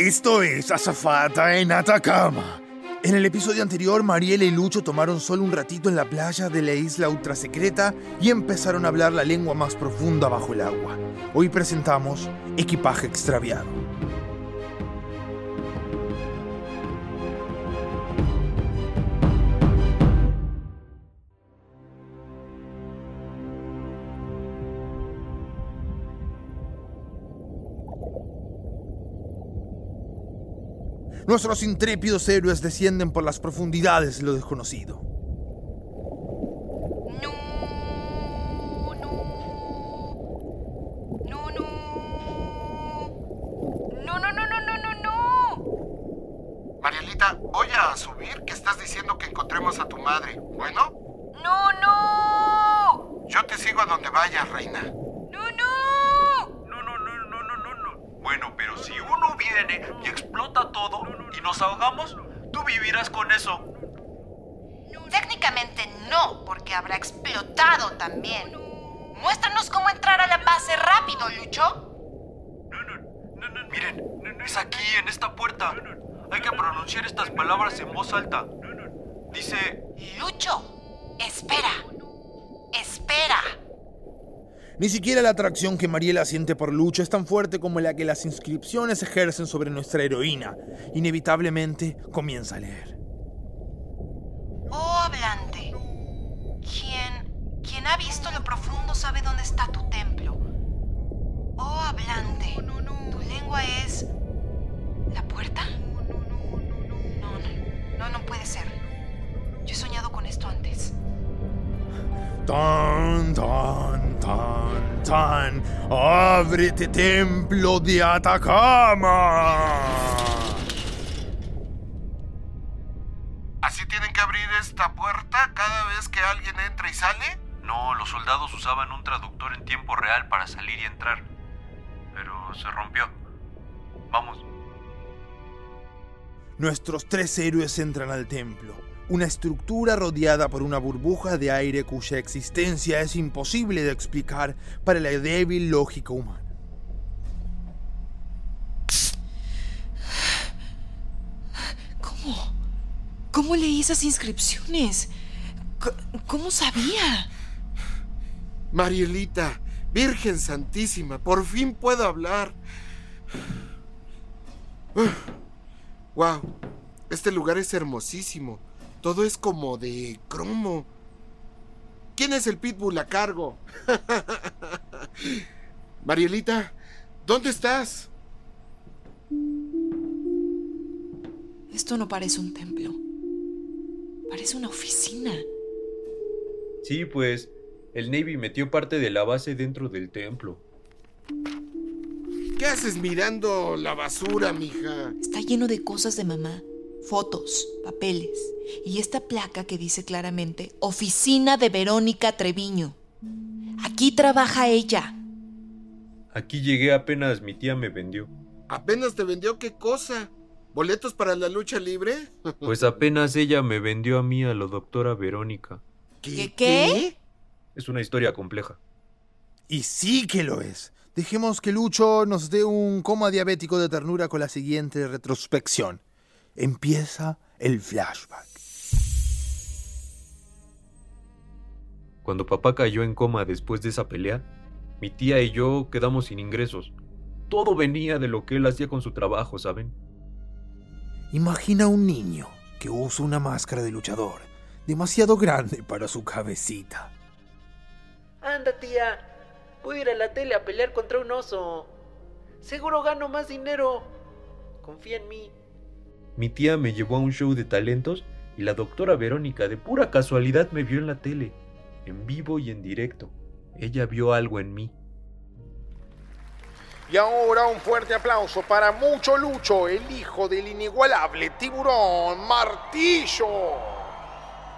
Esto es Azafata en Atacama. En el episodio anterior, Mariela y Lucho tomaron solo un ratito en la playa de la isla ultrasecreta y empezaron a hablar la lengua más profunda bajo el agua. Hoy presentamos Equipaje Extraviado. Nuestros intrépidos héroes descienden por las profundidades de lo desconocido. Marielita, voy a asumir que estás diciendo que encontremos a tu madre. ¿Bueno? ¡No, no! Yo te sigo a donde vayas, reina. ¡No, no! No, no, no, no, no, no, Bueno, pero si uno viene y todo y nos ahogamos, tú vivirás con eso. Técnicamente no, porque habrá explotado también. Muéstranos cómo entrar a la base rápido, Lucho. Miren, es aquí, en esta puerta. Hay que pronunciar estas palabras en voz alta. Dice, Lucho, espera. Espera. Ni siquiera la atracción que Mariela siente por Lucho es tan fuerte como la que las inscripciones ejercen sobre nuestra heroína. Inevitablemente comienza a leer. Oh hablante, quien, quien ha visto lo profundo sabe dónde está tu templo. Oh hablante, tu lengua es la puerta. No, no, no, no puede ser. Tan, tan, tan, tan. ¡Ábrete, templo de Atacama! ¿Así tienen que abrir esta puerta cada vez que alguien entra y sale? no, los soldados usaban un traductor en tiempo real para salir y entrar. Pero se rompió. Vamos. Nuestros tres héroes entran al templo, una estructura rodeada por una burbuja de aire cuya existencia es imposible de explicar para la débil lógica humana. ¿Cómo? ¿Cómo leí esas inscripciones? ¿Cómo sabía? Marielita, Virgen Santísima, por fin puedo hablar. Wow, este lugar es hermosísimo. Todo es como de cromo. ¿Quién es el pitbull a cargo? Marielita, ¿dónde estás? Esto no parece un templo. Parece una oficina. Sí, pues, el Navy metió parte de la base dentro del templo. ¿Qué haces mirando la basura, mija? Está lleno de cosas de mamá. Fotos, papeles. Y esta placa que dice claramente Oficina de Verónica Treviño. Aquí trabaja ella. Aquí llegué apenas mi tía me vendió. ¿Apenas te vendió qué cosa? ¿Boletos para la lucha libre? Pues apenas ella me vendió a mí a la doctora Verónica. ¿Qué qué? Es una historia compleja. Y sí que lo es. Dejemos que Lucho nos dé un coma diabético de ternura con la siguiente retrospección. Empieza el flashback. Cuando papá cayó en coma después de esa pelea, mi tía y yo quedamos sin ingresos. Todo venía de lo que él hacía con su trabajo, ¿saben? Imagina un niño que usa una máscara de luchador, demasiado grande para su cabecita. Anda, tía. Voy a ir a la tele a pelear contra un oso. Seguro gano más dinero. Confía en mí. Mi tía me llevó a un show de talentos y la doctora Verónica de pura casualidad me vio en la tele, en vivo y en directo. Ella vio algo en mí. Y ahora un fuerte aplauso para Mucho Lucho, el hijo del inigualable tiburón Martillo.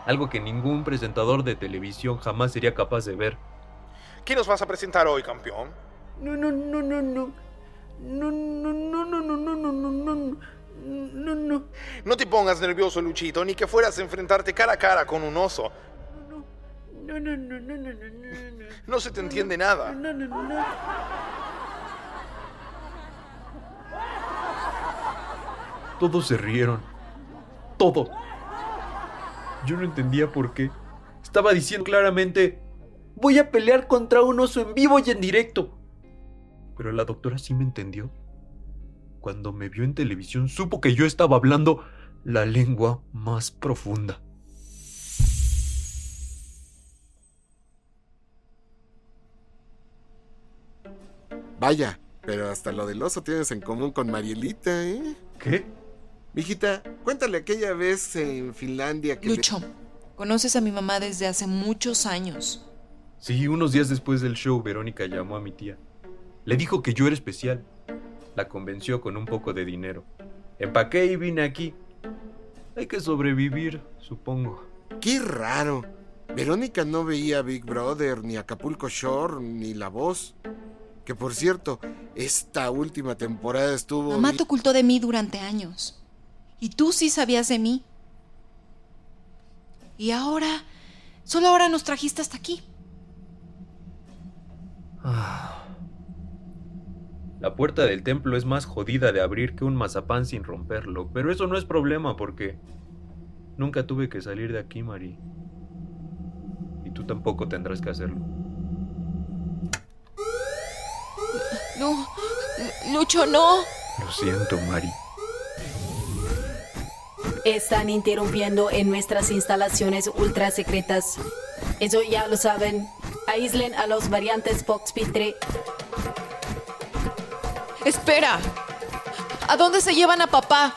Algo que ningún presentador de televisión jamás sería capaz de ver. ¿Qué nos vas a presentar hoy, campeón? No, no, no, no, no. No, no, no, no, no, no, no, no, no. No, no. No te pongas nervioso, Luchito, ni que fueras a enfrentarte cara a cara con un oso. No, no, no, no, no, no, no. No se te entiende nada. No, no, no, no. Todos se rieron. Todo. Yo no entendía por qué. Estaba diciendo claramente, voy a pelear contra un oso en vivo y en directo. Pero la doctora sí me entendió. Cuando me vio en televisión supo que yo estaba hablando la lengua más profunda. Vaya, pero hasta lo del oso tienes en común con Marielita, ¿eh? ¿Qué? Mijita, cuéntale aquella vez en Finlandia que... le- Lucho, conoces a mi mamá desde hace muchos años. Sí, unos días después del show, Verónica llamó a mi tía. Le dijo que yo era especial. La convenció con un poco de dinero. Empaqué y vine aquí. Hay que sobrevivir, supongo. Qué raro. Verónica no veía Big Brother, ni Acapulco Shore, ni La Voz. Que por cierto, esta última temporada estuvo... Mamá te ocultó de mí durante años. Y tú sí sabías de mí. Y ahora, solo ahora nos trajiste hasta aquí. La puerta del templo es más jodida de abrir que un mazapán sin romperlo, pero eso no es problema porque nunca tuve que salir de aquí, Mari. Y tú tampoco tendrás que hacerlo. No, Lucho, no. Lo siento, Mari. Están interrumpiendo en nuestras instalaciones ultra secretas. Eso ya lo saben. Aíslen a los variantes Fox Pitre. Espera. ¿A dónde se llevan a papá?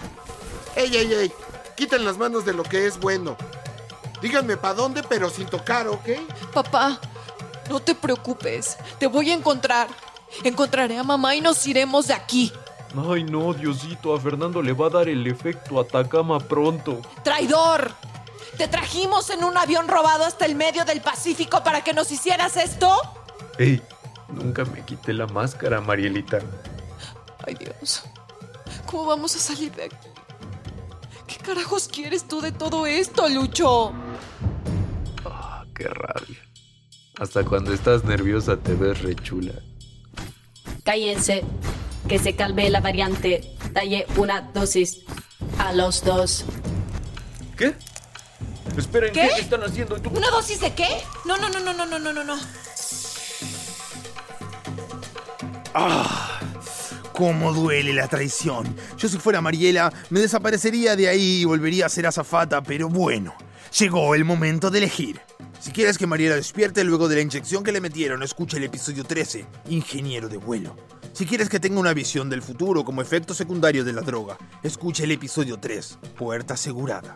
¡Ey, ey, ey! Quiten las manos de lo que es bueno. Díganme para dónde, pero sin tocar, ¿ok? Papá, no te preocupes. Te voy a encontrar. Encontraré a mamá y nos iremos de aquí. Ay, no, Diosito, a Fernando le va a dar el efecto Atacama pronto. ¡Traidor! ¿Te trajimos en un avión robado hasta el medio del Pacífico para que nos hicieras esto? Ey, nunca me quité la máscara, Marielita. Ay, Dios. ¿Cómo vamos a salir de aquí? ¿Qué carajos quieres tú de todo esto, Lucho? Ah, qué rabia. Hasta cuando estás nerviosa te ves re chula. Cállense. Que se calme la variante. Talle una dosis. A los dos. ¿Qué? Esperen, ¿qué, ¿Qué? están haciendo? ¿Tú- ¿Una dosis de qué? No, no, no, no, no, no, no, no, no. ¿Cómo duele la traición? Yo si fuera Mariela, me desaparecería de ahí y volvería a ser azafata, pero bueno, llegó el momento de elegir. Si quieres que Mariela despierte luego de la inyección que le metieron, escucha el episodio 13, Ingeniero de vuelo. Si quieres que tenga una visión del futuro como efecto secundario de la droga, escucha el episodio 3, Puerta asegurada.